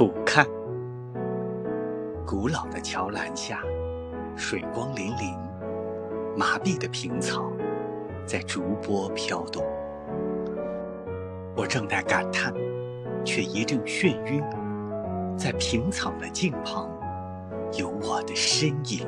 俯瞰古老的桥栏下水光粼粼麻痹的平草在逐波飘动。我正在感叹却一阵眩晕在平草的近旁有我的身影。